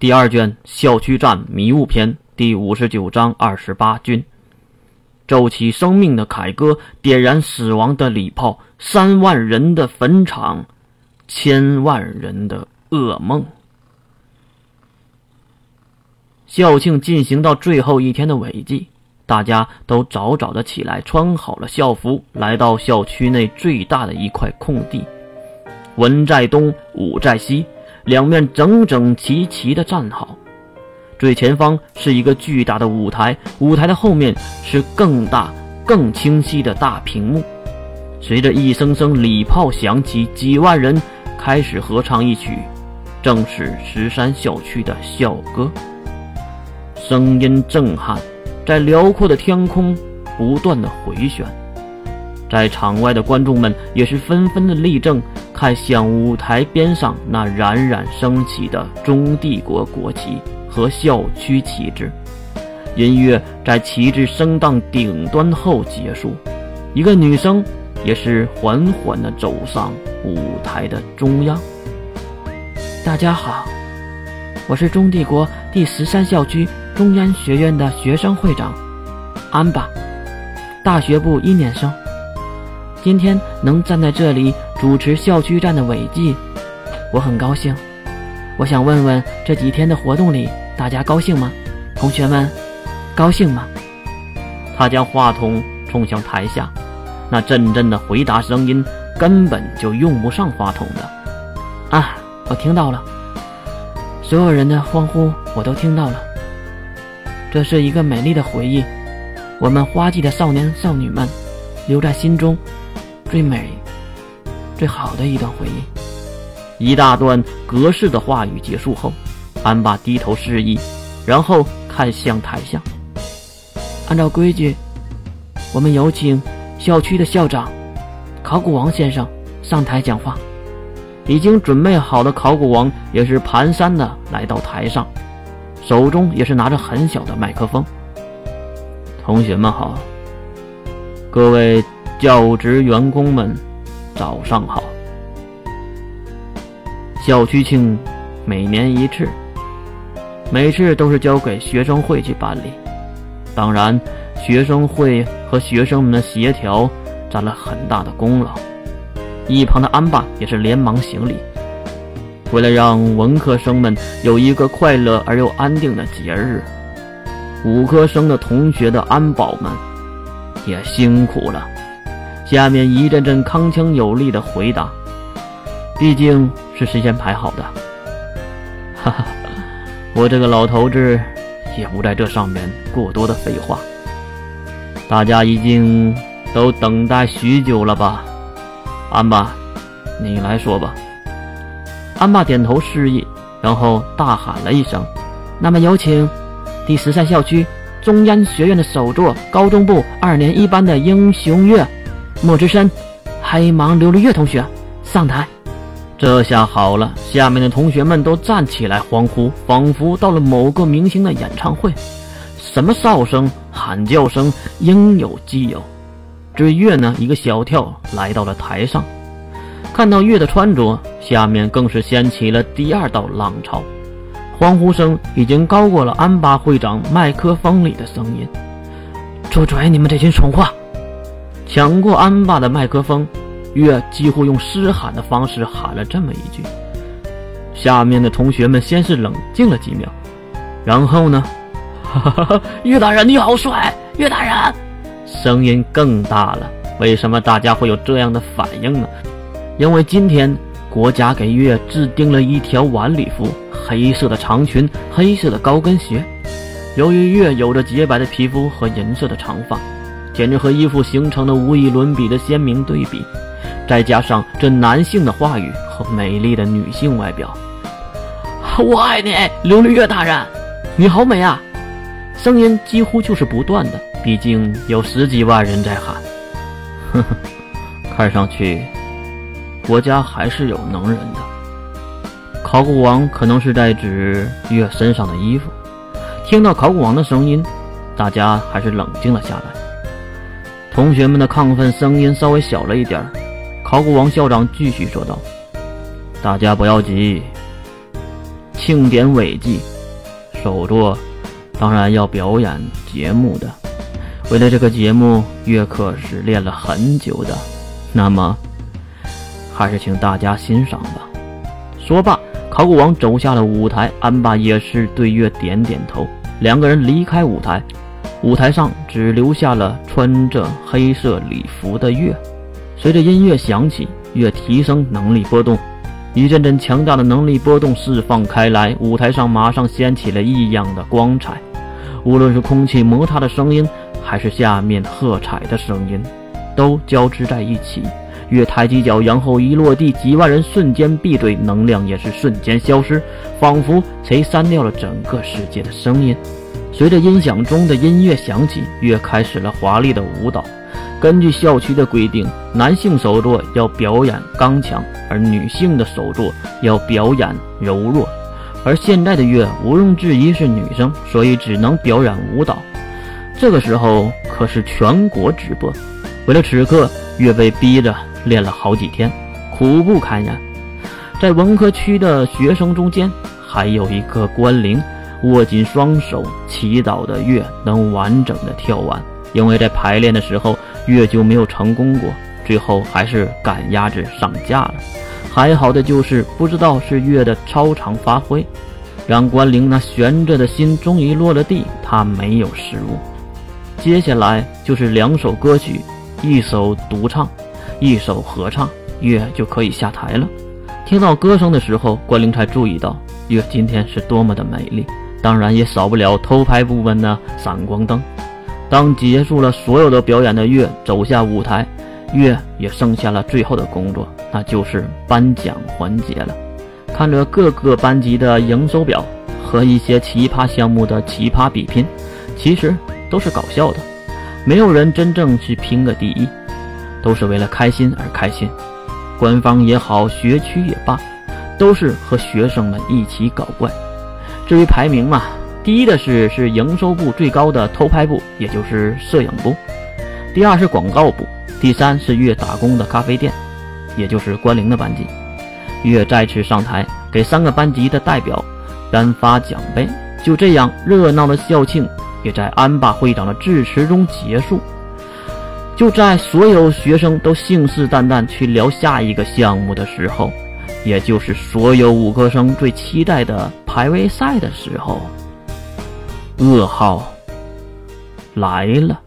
第二卷校区战迷雾篇第五十九章二十八军。奏起生命的凯歌，点燃死亡的礼炮，三万人的坟场，千万人的噩梦。校庆进行到最后一天的尾迹，大家都早早的起来，穿好了校服，来到校区内最大的一块空地。文在东，武在西，两面整整齐齐的站好。最前方是一个巨大的舞台，舞台的后面是更大、更清晰的大屏幕。随着一声声礼炮响起，几万人开始合唱一曲，正是石山校区的校歌。声音震撼，在辽阔的天空不断的回旋，在场外的观众们也是纷纷的立正，看向舞台边上那冉冉升起的中帝国国旗和校区旗帜。音乐在旗帜升到顶端后结束，一个女生也是缓缓地走上舞台的中央。大家好，我是中帝国第十三校区。中央学院的学生会长安巴，大学部一年生。今天能站在这里主持校区站的尾记，我很高兴。我想问问这几天的活动里，大家高兴吗？同学们，高兴吗？他将话筒冲向台下，那阵阵的回答声音根本就用不上话筒的。啊，我听到了，所有人的欢呼我都听到了。这是一个美丽的回忆，我们花季的少年少女们留在心中最美、最好的一段回忆。一大段格式的话语结束后，安爸低头示意，然后看向台下。按照规矩，我们有请校区的校长考古王先生上台讲话。已经准备好的考古王也是蹒跚的来到台上。手中也是拿着很小的麦克风。同学们好，各位教职员工们，早上好。校区庆每年一次，每次都是交给学生会去办理。当然，学生会和学生们的协调占了很大的功劳。一旁的安爸也是连忙行礼。为了让文科生们有一个快乐而又安定的节日，五科生的同学的安保们也辛苦了。下面一阵阵铿锵有力的回答，毕竟是事先排好的。哈哈，我这个老头子也不在这上面过多的废话。大家已经都等待许久了吧？安吧，你来说吧。安爸点头示意，然后大喊了一声：“那么有请第十三校区中央学院的首座高中部二年一班的英雄月莫之深、黑芒琉璃月同学上台。”这下好了，下面的同学们都站起来欢呼，仿佛到了某个明星的演唱会，什么哨声、喊叫声应有尽有。这月呢，一个小跳来到了台上。看到月的穿着，下面更是掀起了第二道浪潮，欢呼声已经高过了安巴会长麦克风里的声音。住嘴！你们这群蠢货！抢过安爸的麦克风，月几乎用嘶喊的方式喊了这么一句。下面的同学们先是冷静了几秒，然后呢，哈哈哈！岳大人你好帅！岳大人，声音更大了。为什么大家会有这样的反应呢？因为今天国家给月制定了一条晚礼服，黑色的长裙，黑色的高跟鞋。由于月有着洁白的皮肤和银色的长发，简直和衣服形成了无与伦比的鲜明对比。再加上这男性的话语和美丽的女性外表，我爱你，琉璃月大人，你好美啊！声音几乎就是不断的，毕竟有十几万人在喊。呵呵，看上去。国家还是有能人的。考古王可能是在指月身上的衣服。听到考古王的声音，大家还是冷静了下来。同学们的亢奋声音稍微小了一点考古王校长继续说道：“大家不要急，庆典尾祭，首座当然要表演节目的。为了这个节目，月可是练了很久的。那么，还是请大家欣赏吧。说罢，考古王走下了舞台，安巴也是对月点点头。两个人离开舞台，舞台上只留下了穿着黑色礼服的月。随着音乐响起，月提升能力波动。一阵阵强大的能力波动释放开来，舞台上马上掀起了异样的光彩。无论是空气摩擦的声音，还是下面喝彩的声音，都交织在一起。月抬起脚，然后一落地，几万人瞬间闭嘴，能量也是瞬间消失，仿佛谁删掉了整个世界的声音。随着音响中的音乐响起，月开始了华丽的舞蹈。根据校区的规定，男性手作要表演刚强，而女性的手作要表演柔弱。而现在的月毋庸置疑是女生，所以只能表演舞蹈。这个时候可是全国直播，为了此刻，月被逼着练了好几天，苦不堪言。在文科区的学生中间，还有一个关灵，握紧双手祈祷的月能完整的跳完，因为在排练的时候。月就没有成功过，最后还是赶鸭子上架了。还好的就是不知道是月的超常发挥，让关灵那悬着的心终于落了地，他没有失误。接下来就是两首歌曲，一首独唱，一首合唱，月就可以下台了。听到歌声的时候，关灵才注意到月今天是多么的美丽，当然也少不了偷拍部分的闪光灯。当结束了所有的表演的月走下舞台，月也剩下了最后的工作，那就是颁奖环节了。看着各个班级的营收表和一些奇葩项目的奇葩比拼，其实都是搞笑的，没有人真正去拼个第一，都是为了开心而开心。官方也好，学区也罢，都是和学生们一起搞怪。至于排名嘛。第一的是是营收部最高的偷拍部，也就是摄影部；第二是广告部；第三是月打工的咖啡店，也就是关灵的班级。月再次上台，给三个班级的代表颁发奖杯。就这样，热闹的校庆也在安霸会长的致辞中结束。就在所有学生都信誓旦旦去聊下一个项目的时候，也就是所有五科生最期待的排位赛的时候。噩耗来了。